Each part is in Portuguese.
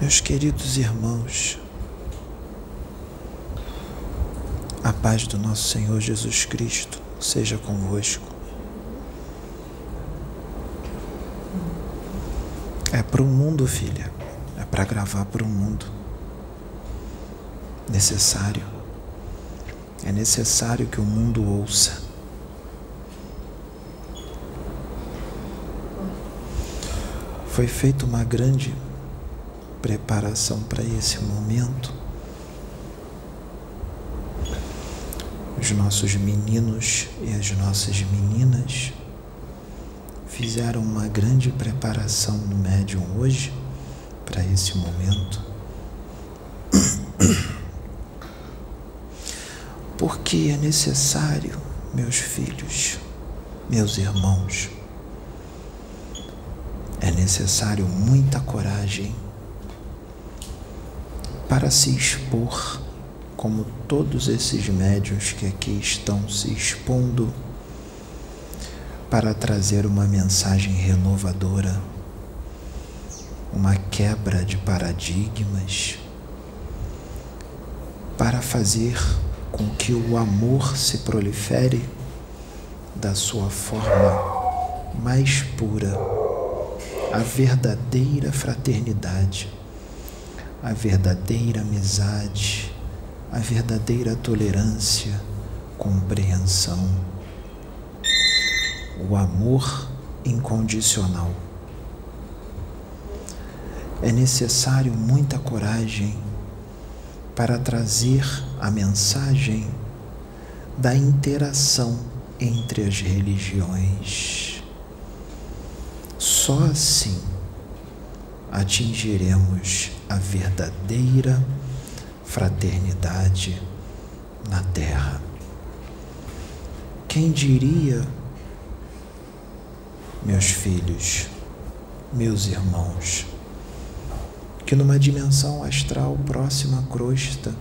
Meus queridos irmãos, a paz do nosso Senhor Jesus Cristo seja convosco. É para o mundo, filha. É para gravar para o mundo. Necessário. É necessário que o mundo ouça. Foi feita uma grande preparação para esse momento. Os nossos meninos e as nossas meninas fizeram uma grande preparação no médium hoje para esse momento. Porque é necessário, meus filhos, meus irmãos, é necessário muita coragem para se expor, como todos esses médios que aqui estão se expondo, para trazer uma mensagem renovadora, uma quebra de paradigmas, para fazer com que o amor se prolifere da sua forma mais pura, a verdadeira fraternidade a verdadeira amizade, a verdadeira tolerância, compreensão, o amor incondicional. É necessário muita coragem para trazer a mensagem da interação entre as religiões. Só assim atingiremos a verdadeira fraternidade na terra. Quem diria, meus filhos, meus irmãos, que numa dimensão astral próxima à crosta,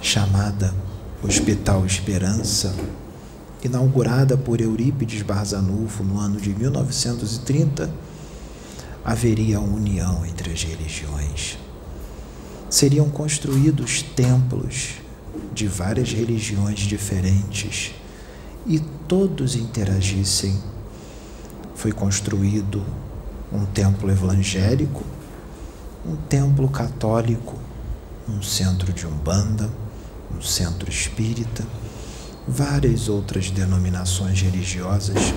chamada Hospital Esperança, inaugurada por Eurípides Barzanufo no ano de 1930, haveria união entre as religiões. Seriam construídos templos de várias religiões diferentes e todos interagissem. Foi construído um templo evangélico, um templo católico, um centro de umbanda, um centro espírita várias outras denominações religiosas,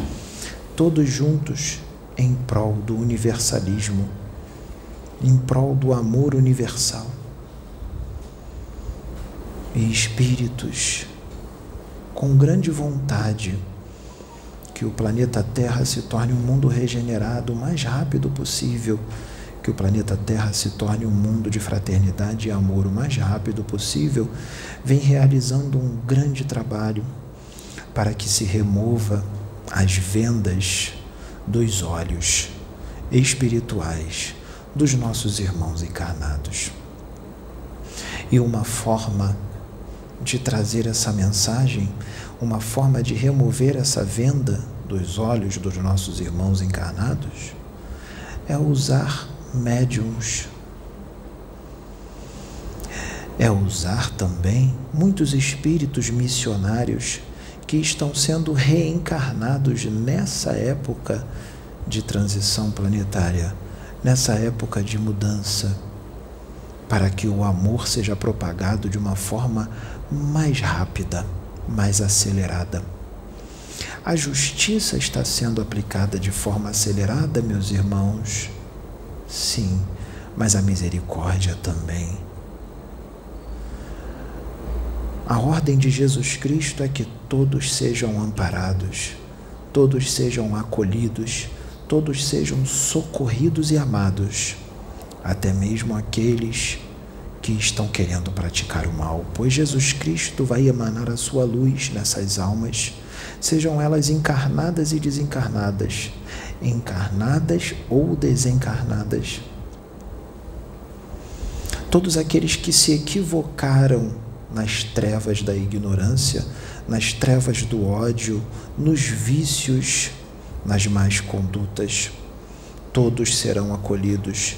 todos juntos em prol do universalismo, em prol do amor universal. E espíritos com grande vontade que o planeta Terra se torne um mundo regenerado o mais rápido possível que o planeta Terra se torne um mundo de fraternidade e amor o mais rápido possível, vem realizando um grande trabalho para que se remova as vendas dos olhos espirituais dos nossos irmãos encarnados. E uma forma de trazer essa mensagem, uma forma de remover essa venda dos olhos dos nossos irmãos encarnados, é usar médiums. É usar também muitos espíritos missionários que estão sendo reencarnados nessa época de transição planetária, nessa época de mudança, para que o amor seja propagado de uma forma mais rápida, mais acelerada. A justiça está sendo aplicada de forma acelerada, meus irmãos sim, mas a misericórdia também. A ordem de Jesus Cristo é que todos sejam amparados, todos sejam acolhidos, todos sejam socorridos e amados, até mesmo aqueles que estão querendo praticar o mal, pois Jesus Cristo vai emanar a sua luz nessas almas sejam elas encarnadas e desencarnadas, encarnadas ou desencarnadas. Todos aqueles que se equivocaram nas trevas da ignorância, nas trevas do ódio, nos vícios, nas más condutas, todos serão acolhidos,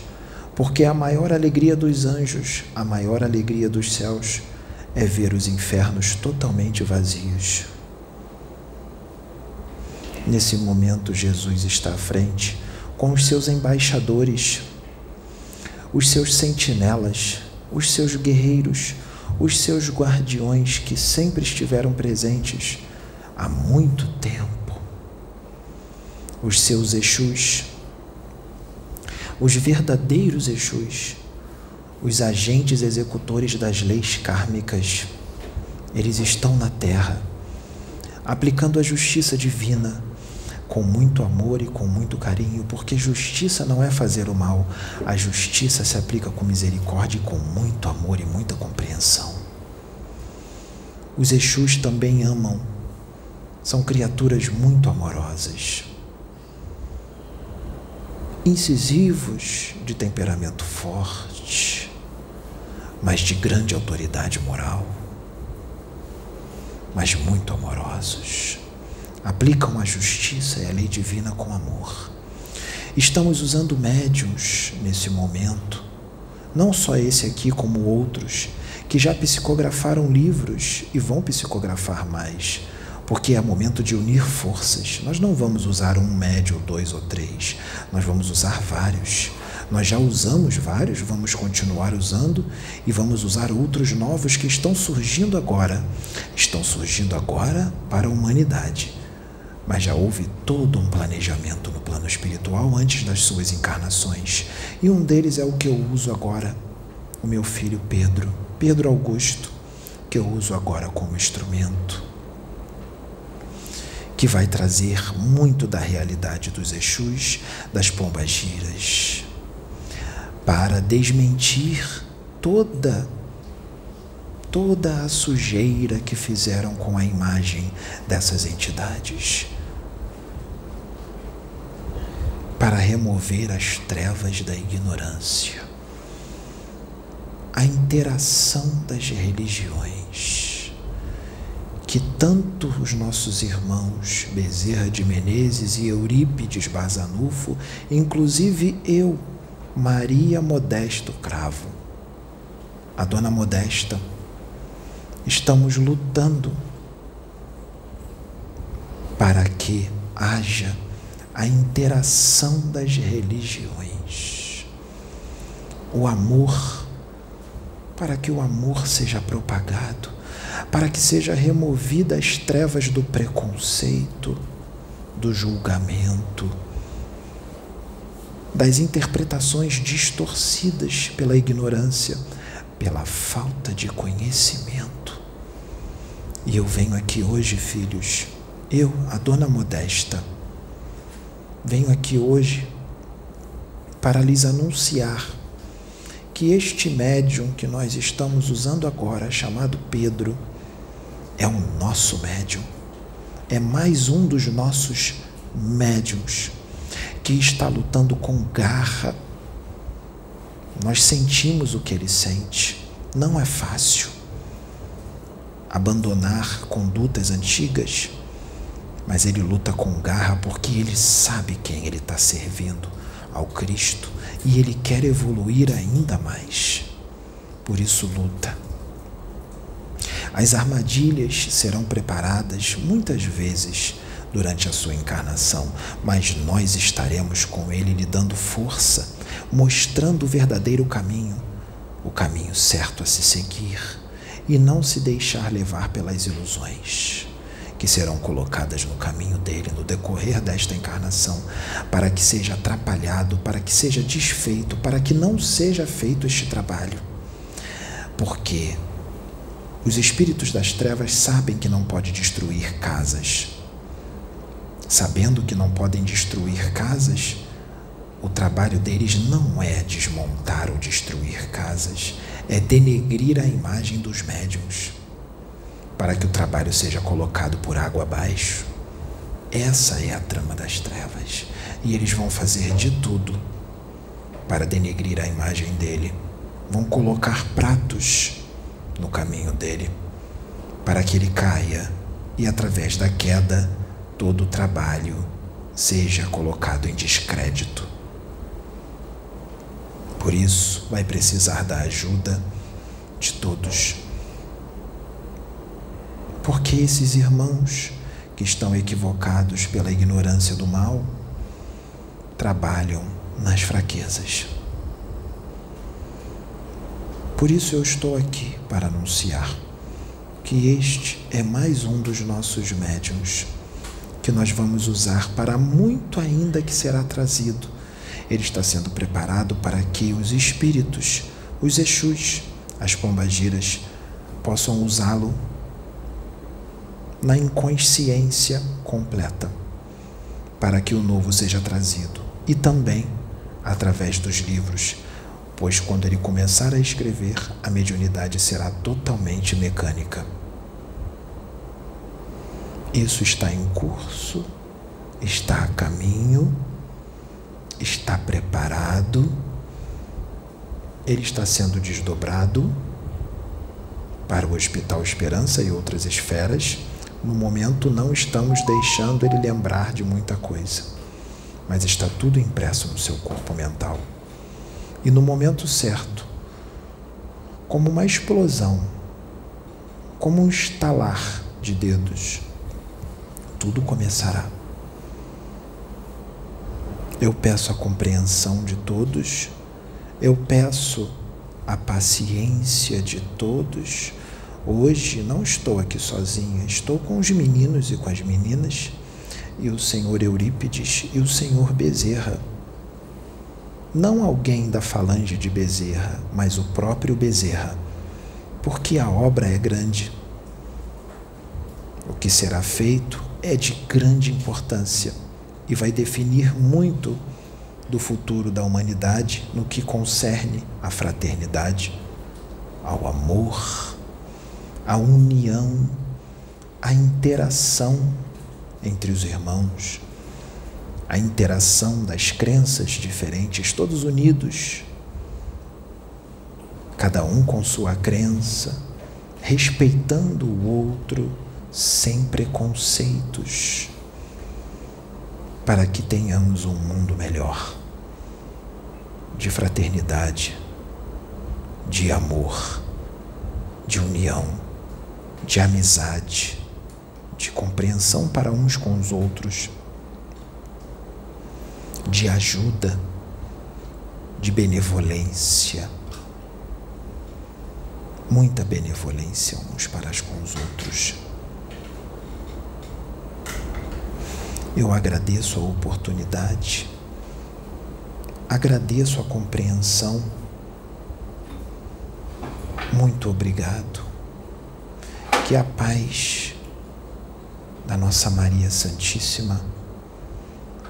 porque a maior alegria dos anjos, a maior alegria dos céus, é ver os infernos totalmente vazios. Nesse momento, Jesus está à frente com os seus embaixadores, os seus sentinelas, os seus guerreiros, os seus guardiões que sempre estiveram presentes há muito tempo, os seus Exus, os verdadeiros Exus, os agentes executores das leis kármicas, eles estão na terra, aplicando a justiça divina com muito amor e com muito carinho, porque justiça não é fazer o mal, a justiça se aplica com misericórdia e com muito amor e muita compreensão. Os Exus também amam, são criaturas muito amorosas, incisivos, de temperamento forte, mas de grande autoridade moral, mas muito amorosos aplicam a justiça e a lei divina com amor. Estamos usando médiums nesse momento, não só esse aqui, como outros, que já psicografaram livros e vão psicografar mais, porque é momento de unir forças. Nós não vamos usar um médium, dois ou três, nós vamos usar vários. Nós já usamos vários, vamos continuar usando e vamos usar outros novos que estão surgindo agora. Estão surgindo agora para a humanidade mas já houve todo um planejamento no plano espiritual antes das suas encarnações. E um deles é o que eu uso agora, o meu filho Pedro, Pedro Augusto, que eu uso agora como instrumento, que vai trazer muito da realidade dos Exus, das pombagiras, para desmentir toda toda a sujeira que fizeram com a imagem dessas entidades para remover as trevas da ignorância, a interação das religiões, que tanto os nossos irmãos Bezerra de Menezes e Eurípides Bazanufo, inclusive eu, Maria Modesto Cravo, a Dona Modesta, estamos lutando para que haja a interação das religiões. O amor, para que o amor seja propagado, para que seja removida as trevas do preconceito, do julgamento, das interpretações distorcidas pela ignorância, pela falta de conhecimento. E eu venho aqui hoje, filhos, eu, a dona Modesta, venho aqui hoje para lhes anunciar que este médium que nós estamos usando agora, chamado Pedro, é o nosso médium, é mais um dos nossos médiums que está lutando com garra. Nós sentimos o que ele sente, não é fácil abandonar condutas antigas mas ele luta com garra porque ele sabe quem ele está servindo, ao Cristo, e ele quer evoluir ainda mais. Por isso luta. As armadilhas serão preparadas muitas vezes durante a sua encarnação, mas nós estaremos com ele lhe dando força, mostrando o verdadeiro caminho, o caminho certo a se seguir e não se deixar levar pelas ilusões que serão colocadas no caminho dele no decorrer desta encarnação, para que seja atrapalhado, para que seja desfeito, para que não seja feito este trabalho. Porque os espíritos das trevas sabem que não pode destruir casas. Sabendo que não podem destruir casas, o trabalho deles não é desmontar ou destruir casas, é denegrir a imagem dos médiums para que o trabalho seja colocado por água abaixo. Essa é a trama das trevas. E eles vão fazer de tudo para denegrir a imagem dele. Vão colocar pratos no caminho dele para que ele caia e, através da queda, todo o trabalho seja colocado em descrédito. Por isso, vai precisar da ajuda de todos. Porque esses irmãos que estão equivocados pela ignorância do mal trabalham nas fraquezas. Por isso eu estou aqui para anunciar que este é mais um dos nossos médiums que nós vamos usar para muito ainda que será trazido. Ele está sendo preparado para que os espíritos, os Exus, as pombagiras, possam usá-lo na inconsciência completa, para que o novo seja trazido. E também através dos livros, pois quando ele começar a escrever, a mediunidade será totalmente mecânica. Isso está em curso, está a caminho, está preparado, ele está sendo desdobrado para o Hospital Esperança e outras esferas. No momento, não estamos deixando ele lembrar de muita coisa, mas está tudo impresso no seu corpo mental. E no momento certo, como uma explosão, como um estalar de dedos, tudo começará. Eu peço a compreensão de todos, eu peço a paciência de todos. Hoje não estou aqui sozinha, estou com os meninos e com as meninas, e o senhor Eurípides e o senhor Bezerra. Não alguém da falange de Bezerra, mas o próprio Bezerra, porque a obra é grande. O que será feito é de grande importância e vai definir muito do futuro da humanidade no que concerne à fraternidade, ao amor, à união, à interação entre os irmãos, a interação das crenças diferentes, todos unidos, cada um com sua crença, respeitando o outro sem preconceitos, para que tenhamos um mundo melhor, de fraternidade, de amor, de união, de amizade, de compreensão para uns com os outros, de ajuda, de benevolência, muita benevolência uns para com os outros. Eu agradeço a oportunidade, agradeço a compreensão. Muito obrigado. Que a paz da nossa Maria Santíssima,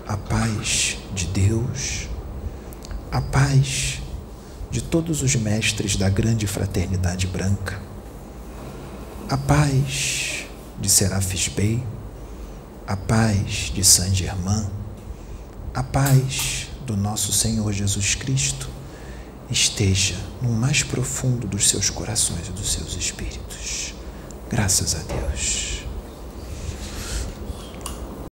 a paz de Deus, a paz de todos os mestres da grande fraternidade branca, a paz de Serafis Bey, a paz de Saint Germain, a paz do nosso Senhor Jesus Cristo esteja no mais profundo dos seus corações e dos seus espíritos. Graças a Deus.